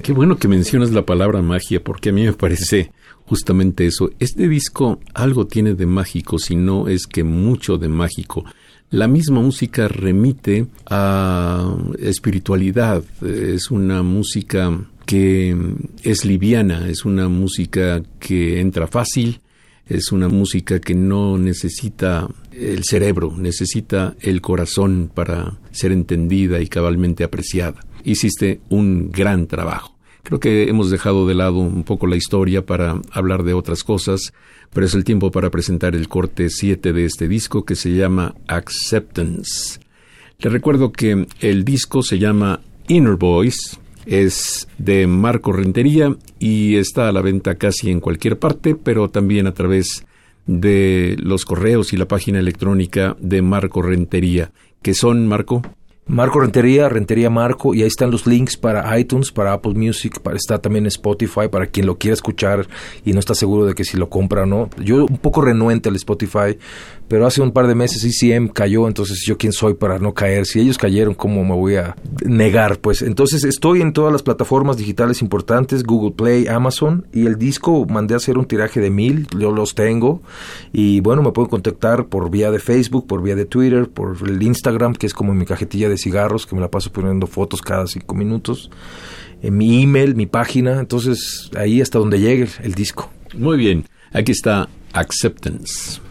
Qué bueno que mencionas la palabra magia, porque a mí me parece justamente eso. Este disco algo tiene de mágico, si no es que mucho de mágico. La misma música remite a espiritualidad, es una música que es liviana, es una música que entra fácil, es una música que no necesita el cerebro, necesita el corazón para ser entendida y cabalmente apreciada. Hiciste un gran trabajo. Creo que hemos dejado de lado un poco la historia para hablar de otras cosas pero es el tiempo para presentar el corte 7 de este disco que se llama Acceptance. Le recuerdo que el disco se llama Inner Voice, es de Marco Rentería y está a la venta casi en cualquier parte, pero también a través de los correos y la página electrónica de Marco Rentería, que son, Marco.
Marco Rentería, Rentería Marco, y ahí están los links para iTunes, para Apple Music, para, está también Spotify, para quien lo quiera escuchar y no está seguro de que si lo compra o no. Yo un poco renuente al Spotify, pero hace un par de meses ICM cayó, entonces yo quién soy para no caer. Si ellos cayeron, ¿cómo me voy a negar? Pues entonces estoy en todas las plataformas digitales importantes, Google Play, Amazon, y el disco mandé a hacer un tiraje de mil, yo los tengo, y bueno, me pueden contactar por vía de Facebook, por vía de Twitter, por el Instagram, que es como mi cajetilla cigarros, que me la paso poniendo fotos cada cinco minutos, en mi email, mi página, entonces ahí hasta donde llegue el disco.
Muy bien, aquí está Acceptance.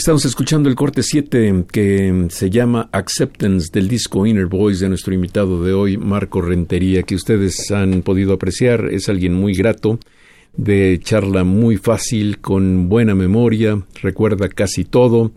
Estamos escuchando el corte 7 que se llama Acceptance del disco Inner Voice de nuestro invitado de hoy, Marco Rentería, que ustedes han podido apreciar. Es alguien muy grato, de charla muy fácil, con buena memoria, recuerda casi todo.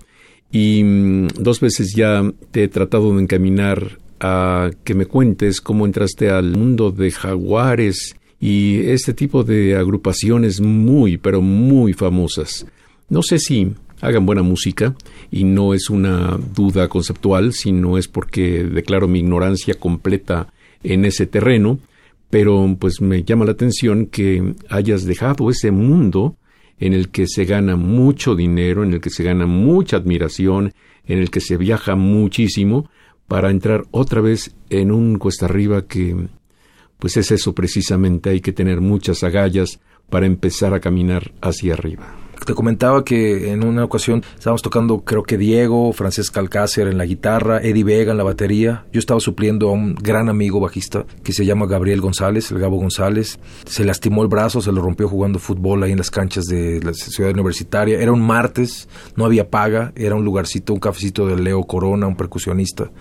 Y mm, dos veces ya te he tratado de encaminar a que me cuentes cómo entraste al mundo de jaguares y este tipo de agrupaciones muy, pero muy famosas. No sé si hagan buena música y no es una duda conceptual, sino es porque declaro mi ignorancia completa en ese terreno, pero pues me llama la atención que hayas dejado ese mundo en el que se gana mucho dinero, en el que se gana mucha admiración, en el que se viaja muchísimo, para entrar otra vez en un cuesta arriba que pues es eso precisamente, hay que tener muchas agallas para empezar a caminar hacia arriba.
Te comentaba que en una ocasión estábamos tocando, creo que Diego, Francesca Alcácer en la guitarra, Eddie Vega en la batería. Yo estaba supliendo a un gran amigo bajista que se llama Gabriel González, el Gabo González. Se lastimó el brazo, se lo rompió jugando fútbol ahí en las canchas de la ciudad universitaria. Era un martes, no había paga, era un lugarcito, un cafecito de Leo Corona, un percusionista.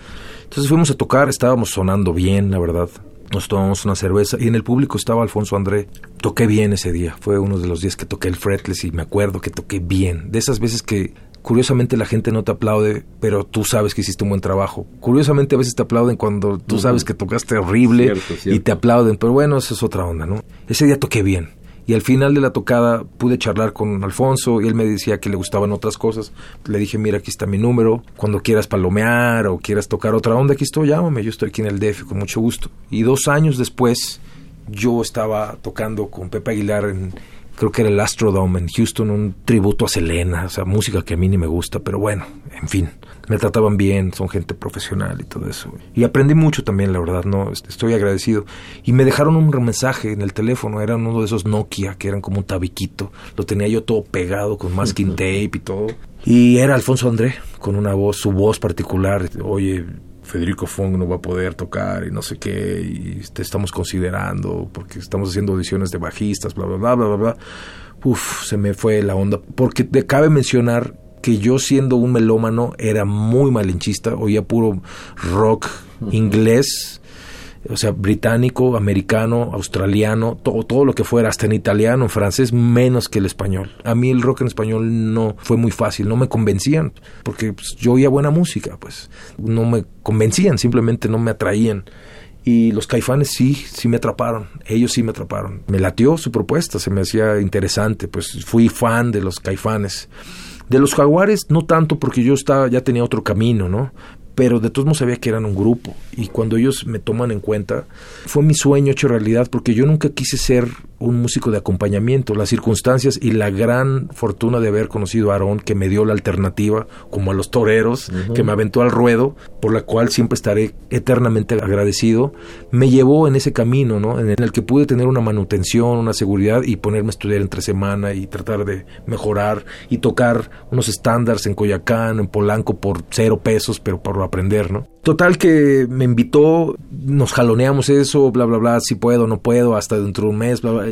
Entonces fuimos a tocar, estábamos sonando bien, la verdad nos tomamos una cerveza y en el público estaba Alfonso André. Toqué bien ese día, fue uno de los días que toqué el fretless y me acuerdo que toqué bien. De esas veces que curiosamente la gente no te aplaude, pero tú sabes que hiciste un buen trabajo. Curiosamente a veces te aplauden cuando tú sabes que tocaste horrible y te aplauden, pero bueno, eso es otra onda, ¿no? Ese día toqué bien y al final de la tocada pude charlar con Alfonso y él me decía que le gustaban otras cosas. Le dije, mira, aquí está mi número. Cuando quieras palomear o quieras tocar otra onda, aquí estoy, llámame. Yo estoy aquí en el DF con mucho gusto. Y dos años después, yo estaba tocando con Pepe Aguilar en, creo que era el Astrodome en Houston, un tributo a Selena, o sea, música que a mí ni me gusta, pero bueno, en fin me trataban bien, son gente profesional y todo eso. Y aprendí mucho también, la verdad, no estoy agradecido. Y me dejaron un mensaje en el teléfono, eran uno de esos Nokia que eran como un tabiquito, lo tenía yo todo pegado con masking tape y todo. Y era Alfonso André, con una voz, su voz particular, oye, Federico Fong no va a poder tocar y no sé qué, y te estamos considerando porque estamos haciendo audiciones de bajistas, bla, bla, bla, bla, bla, bla. Uf, se me fue la onda. Porque te cabe mencionar que yo siendo un melómano era muy malinchista, oía puro rock inglés, o sea, británico, americano, australiano, todo, todo lo que fuera, hasta en italiano, en francés, menos que el español. A mí el rock en español no fue muy fácil, no me convencían, porque pues, yo oía buena música, pues no me convencían, simplemente no me atraían. Y los caifanes sí, sí me atraparon, ellos sí me atraparon. Me latió su propuesta, se me hacía interesante, pues fui fan de los caifanes. De los jaguares, no tanto porque yo estaba, ya tenía otro camino, ¿no? Pero de todos modos sabía que eran un grupo. Y cuando ellos me toman en cuenta fue mi sueño hecho realidad porque yo nunca quise ser un músico de acompañamiento. Las circunstancias y la gran fortuna de haber conocido a Aarón que me dio la alternativa como a los toreros que me aventó al ruedo por la cual siempre estaré eternamente agradecido me llevó en ese camino ¿no? en el que pude tener una manutención una seguridad y ponerme a estudiar entre semana y tratar de mejorar y tocar unos estándares en Coyacán en Polanco por cero pesos pero por aprender, ¿no? Total que me invitó, nos jaloneamos eso, bla, bla, bla, si puedo, no puedo, hasta dentro de un mes, bla, bla.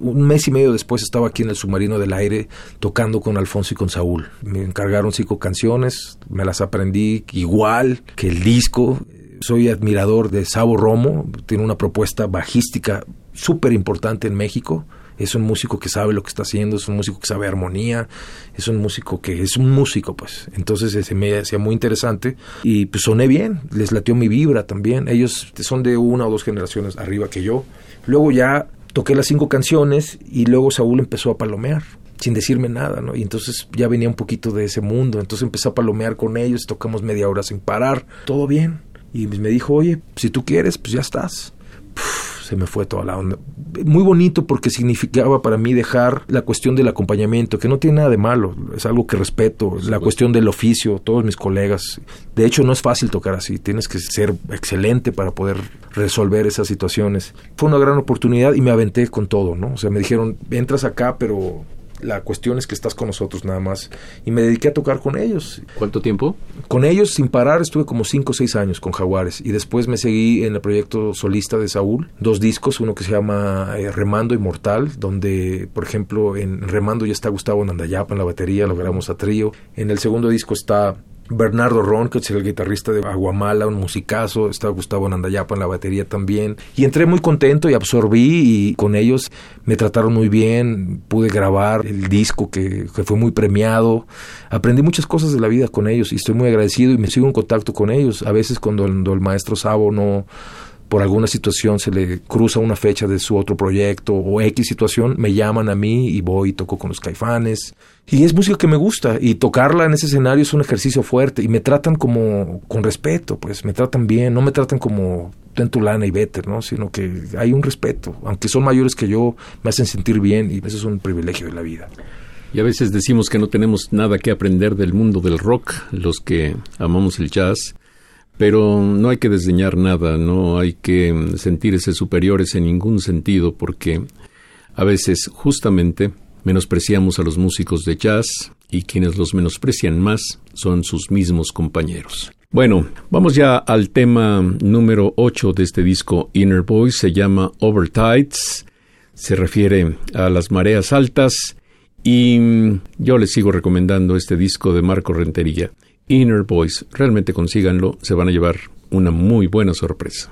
Un mes y medio después estaba aquí en el submarino del aire tocando con Alfonso y con Saúl. Me encargaron cinco canciones, me las aprendí igual que el disco. Soy admirador de Sabo Romo, tiene una propuesta bajística súper importante en México es un músico que sabe lo que está haciendo, es un músico que sabe armonía, es un músico que es un músico, pues. Entonces se me hacía muy interesante y pues soné bien, les latió mi vibra también. Ellos son de una o dos generaciones arriba que yo. Luego ya toqué las cinco canciones y luego Saúl empezó a palomear sin decirme nada, ¿no? Y entonces ya venía un poquito de ese mundo, entonces empecé a palomear con ellos, tocamos media hora sin parar, todo bien. Y me dijo, oye, si tú quieres, pues ya estás se me fue toda la onda. Muy bonito porque significaba para mí dejar la cuestión del acompañamiento, que no tiene nada de malo, es algo que respeto, la cuestión del oficio, todos mis colegas. De hecho, no es fácil tocar así, tienes que ser excelente para poder resolver esas situaciones. Fue una gran oportunidad y me aventé con todo, ¿no? O sea, me dijeron, entras acá, pero La cuestión es que estás con nosotros nada más. Y me dediqué a tocar con ellos.
¿Cuánto tiempo?
Con ellos, sin parar, estuve como 5 o 6 años con Jaguares. Y después me seguí en el proyecto solista de Saúl. Dos discos, uno que se llama eh, Remando Inmortal, donde, por ejemplo, en Remando ya está Gustavo Nandayapa en la batería, lo grabamos a trío. En el segundo disco está Bernardo Ron, que es el guitarrista de Aguamala, un musicazo, está Gustavo Nandayapa en la batería también. Y entré muy contento y absorbí y con ellos me trataron muy bien, pude grabar el disco que, que fue muy premiado. Aprendí muchas cosas de la vida con ellos y estoy muy agradecido y me sigo en contacto con ellos. A veces cuando el, maestro Sabo no por alguna situación se le cruza una fecha de su otro proyecto o X situación, me llaman a mí y voy y toco con los caifanes. Y es música que me gusta y tocarla en ese escenario es un ejercicio fuerte y me tratan como con respeto, pues me tratan bien, no me tratan como ten lana y vete, ¿no? Sino que hay un respeto, aunque son mayores que yo, me hacen sentir bien y eso es un privilegio de la vida.
Y a veces decimos que no tenemos nada que aprender del mundo del rock, los que amamos el jazz, pero no hay que desdeñar nada, no hay que sentirse superiores en ningún sentido, porque a veces justamente Menospreciamos a los músicos de jazz y quienes los menosprecian más son sus mismos compañeros. Bueno, vamos ya al tema número 8 de este disco Inner Voice, se llama Overtides, se refiere a las mareas altas y yo les sigo recomendando este disco de Marco Rentería, Inner Voice, realmente consíganlo, se van a llevar una muy buena sorpresa.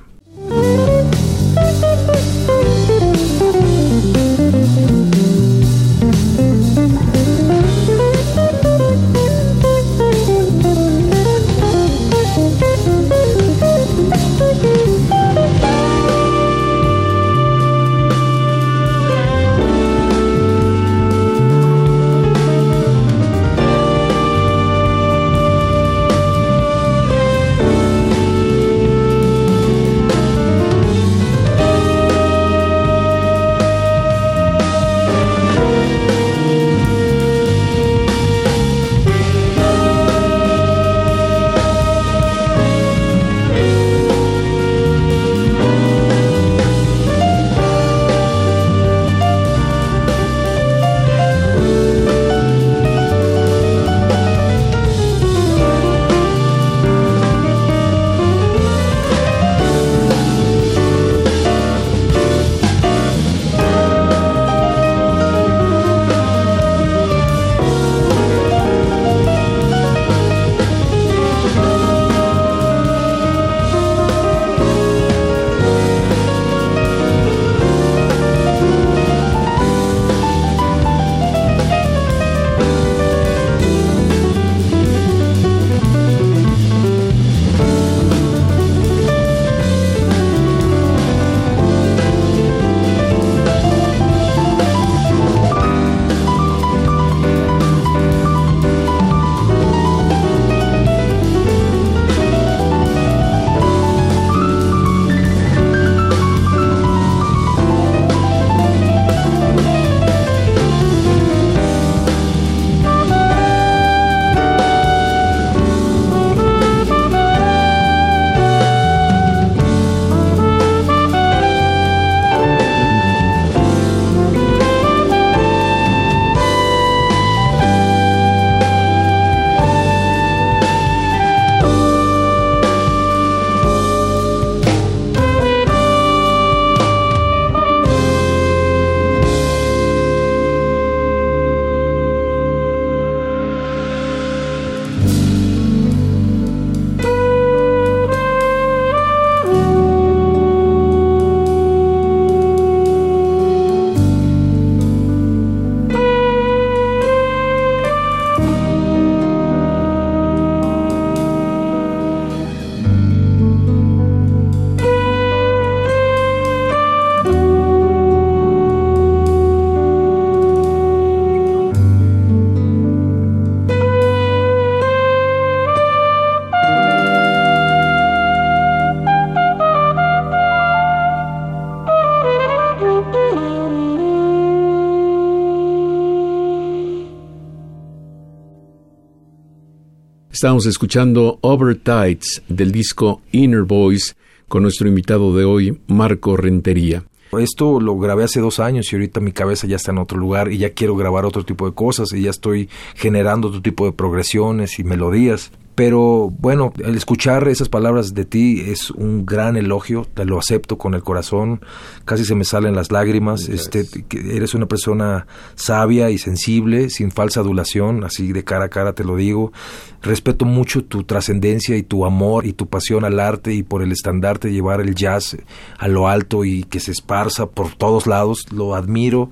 Estamos escuchando Overtides del disco Inner Voice con nuestro invitado de hoy, Marco Rentería.
esto lo grabé hace dos años y ahorita mi cabeza ya está en otro lugar y ya quiero grabar otro tipo de cosas y ya estoy generando otro tipo de progresiones y melodías. Pero bueno, el escuchar esas palabras de ti es un gran elogio, te lo acepto con el corazón, casi se me salen las lágrimas. Este, eres una persona sabia y sensible, sin falsa adulación, así de cara a cara te lo digo. Respeto mucho tu trascendencia y tu amor y tu pasión al arte y por el estandarte llevar el jazz a lo alto y que se esparza por todos lados. Lo admiro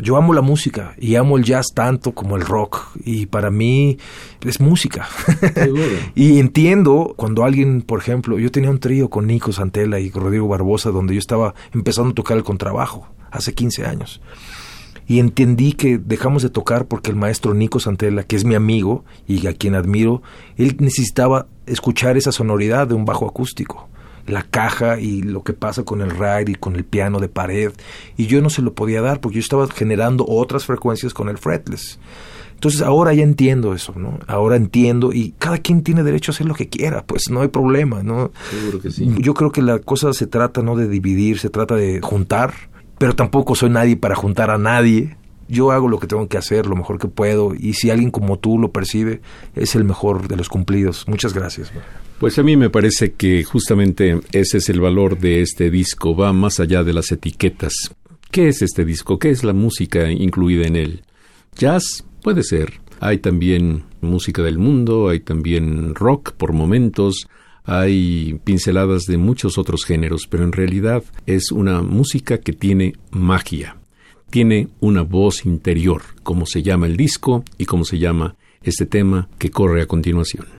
yo amo la música y amo el jazz tanto como el rock y para mí es música. y entiendo cuando alguien, por ejemplo, yo tenía un trío con Nico Santella y Rodrigo Barbosa donde yo estaba empezando a tocar el contrabajo hace 15 años. Y entendí que dejamos de tocar porque el maestro Nico Santella, que es mi amigo y a quien admiro, él necesitaba escuchar esa sonoridad de un bajo acústico la caja y lo que pasa con el ride y con el piano de pared. Y yo no se lo podía dar porque yo estaba generando otras frecuencias con el fretless. Entonces ahora ya entiendo eso, ¿no? Ahora entiendo y cada quien tiene derecho a hacer lo que quiera, pues no hay problema, ¿no?
Seguro que sí.
Yo creo que la cosa se trata no de dividir, se trata de juntar, pero tampoco soy nadie para juntar a nadie. Yo hago lo que tengo que hacer, lo mejor que puedo, y si alguien como tú lo percibe, es el mejor de los cumplidos. Muchas gracias.
Pues a mí me parece que justamente ese es el valor de este disco, va más allá de las etiquetas. ¿Qué es este disco? ¿Qué es la música incluida en él? Jazz puede ser. Hay también música del mundo, hay también rock por momentos, hay pinceladas de muchos otros géneros, pero en realidad es una música que tiene magia, tiene una voz interior, como se llama el disco y como se llama este tema que corre a continuación.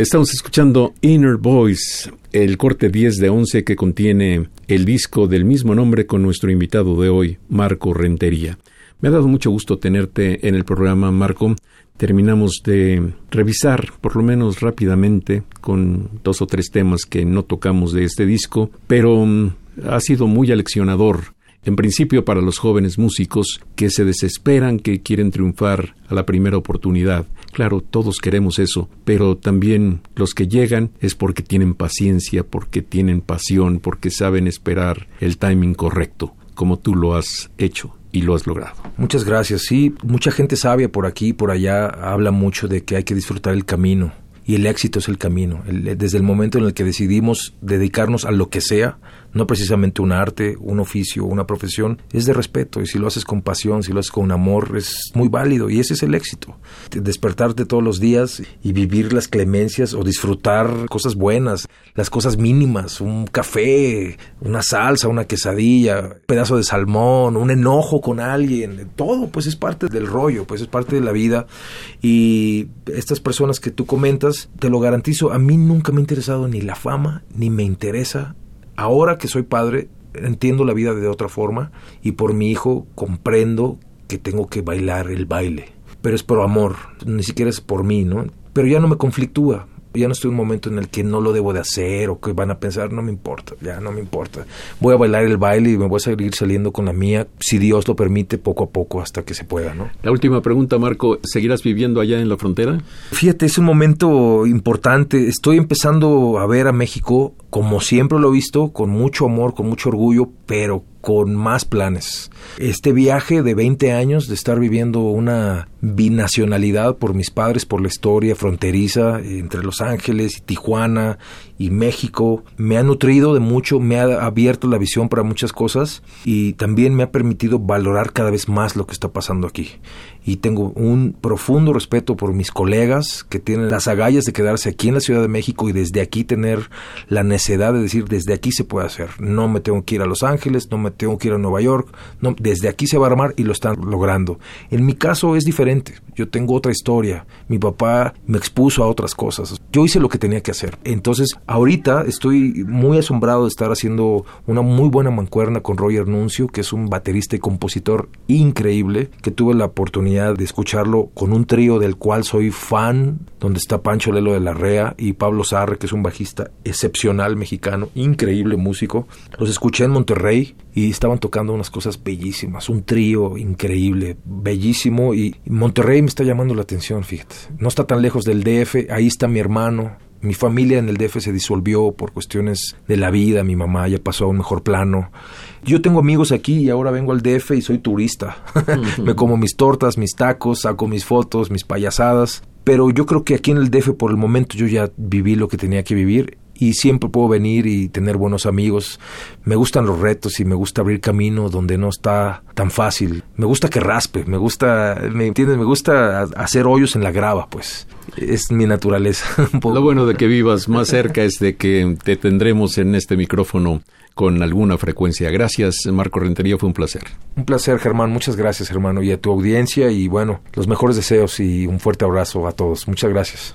Estamos escuchando Inner Voice, el corte 10 de 11 que contiene el disco del mismo nombre con nuestro invitado de hoy, Marco Rentería. Me ha dado mucho gusto tenerte en el programa, Marco. Terminamos de revisar, por lo menos rápidamente, con dos o tres temas que no tocamos de este disco, pero mm, ha sido muy aleccionador en principio para los jóvenes músicos que se desesperan, que quieren triunfar a la primera oportunidad. Claro, todos queremos eso, pero también los que llegan es porque tienen paciencia, porque tienen pasión, porque saben esperar el timing correcto, como tú lo has hecho y lo has logrado.
Muchas gracias. Sí, mucha gente sabia por aquí y por allá habla mucho de que hay que disfrutar el camino y el éxito es el camino. desde el momento en el que decidimos dedicarnos a lo que sea, no precisamente un arte, un oficio, una profesión, es de respeto. Y si lo haces con pasión, si lo haces con amor, es muy válido. Y ese es el éxito. Despertarte todos los días y vivir las clemencias o disfrutar cosas buenas, las cosas mínimas, un café, una salsa, una quesadilla, un pedazo de salmón, un enojo con alguien, todo pues es parte del rollo, pues es parte de la vida. Y estas personas que tú comentas, te lo garantizo, a mí nunca me ha interesado ni la fama, ni me interesa Ahora que soy padre, entiendo la vida de otra forma y por mi hijo comprendo que tengo que bailar el baile. Pero es por amor, ni siquiera es por mí, ¿no? Pero ya no me conflictúa ya no estoy en un momento en el que no lo debo de hacer o que van a pensar, no me importa, ya no me importa. Voy a bailar el baile y me voy a seguir saliendo con la mía, si Dios lo permite, poco a poco hasta que se pueda, ¿no?
La última pregunta, Marco, ¿seguirás viviendo allá en la frontera?
Fíjate, es un momento importante. Estoy empezando a ver a México como siempre lo he visto, con mucho amor, con mucho orgullo, pero con más planes. Este viaje de 20 años de estar viviendo una binacionalidad por mis padres, por la historia fronteriza entre Los Ángeles y Tijuana y México, me ha nutrido de mucho, me ha abierto la visión para muchas cosas y también me ha permitido valorar cada vez más lo que está pasando aquí y tengo un profundo respeto por mis colegas que tienen las agallas de quedarse aquí en la Ciudad de México y desde aquí tener la necesidad de decir desde aquí se puede hacer. No me tengo que ir a Los Ángeles, no me tengo que ir a Nueva York, no, desde aquí se va a armar y lo están logrando. En mi caso es diferente. Yo tengo otra historia. Mi papá me expuso a otras cosas. Yo hice lo que tenía que hacer. Entonces, ahorita estoy muy asombrado de estar haciendo una muy buena mancuerna con Roger Nuncio, que es un baterista y compositor increíble, que tuve la oportunidad de escucharlo con un trío del cual soy fan, donde está Pancho Lelo de la Rea y Pablo Sarre, que es un bajista excepcional mexicano, increíble músico. Los escuché en Monterrey y estaban tocando unas cosas bellísimas, un trío increíble, bellísimo y Monterrey me está llamando la atención, fíjate. No está tan lejos del DF, ahí está mi hermano, mi familia en el DF se disolvió por cuestiones de la vida, mi mamá ya pasó a un mejor plano. Yo tengo amigos aquí y ahora vengo al DF y soy turista. Me como mis tortas, mis tacos, saco mis fotos, mis payasadas. Pero yo creo que aquí en el DF por el momento yo ya viví lo que tenía que vivir y siempre puedo venir y tener buenos amigos. Me gustan los retos y me gusta abrir camino donde no está tan fácil. Me gusta que raspe, me gusta, ¿me entiendes? Me gusta hacer hoyos en la grava, pues. Es mi naturaleza.
Lo bueno de que vivas más cerca es de que te tendremos en este micrófono con alguna frecuencia. Gracias, Marco Rentería, fue un placer.
Un placer, Germán. Muchas gracias, hermano, y a tu audiencia y bueno, los mejores deseos y un fuerte abrazo a todos. Muchas gracias.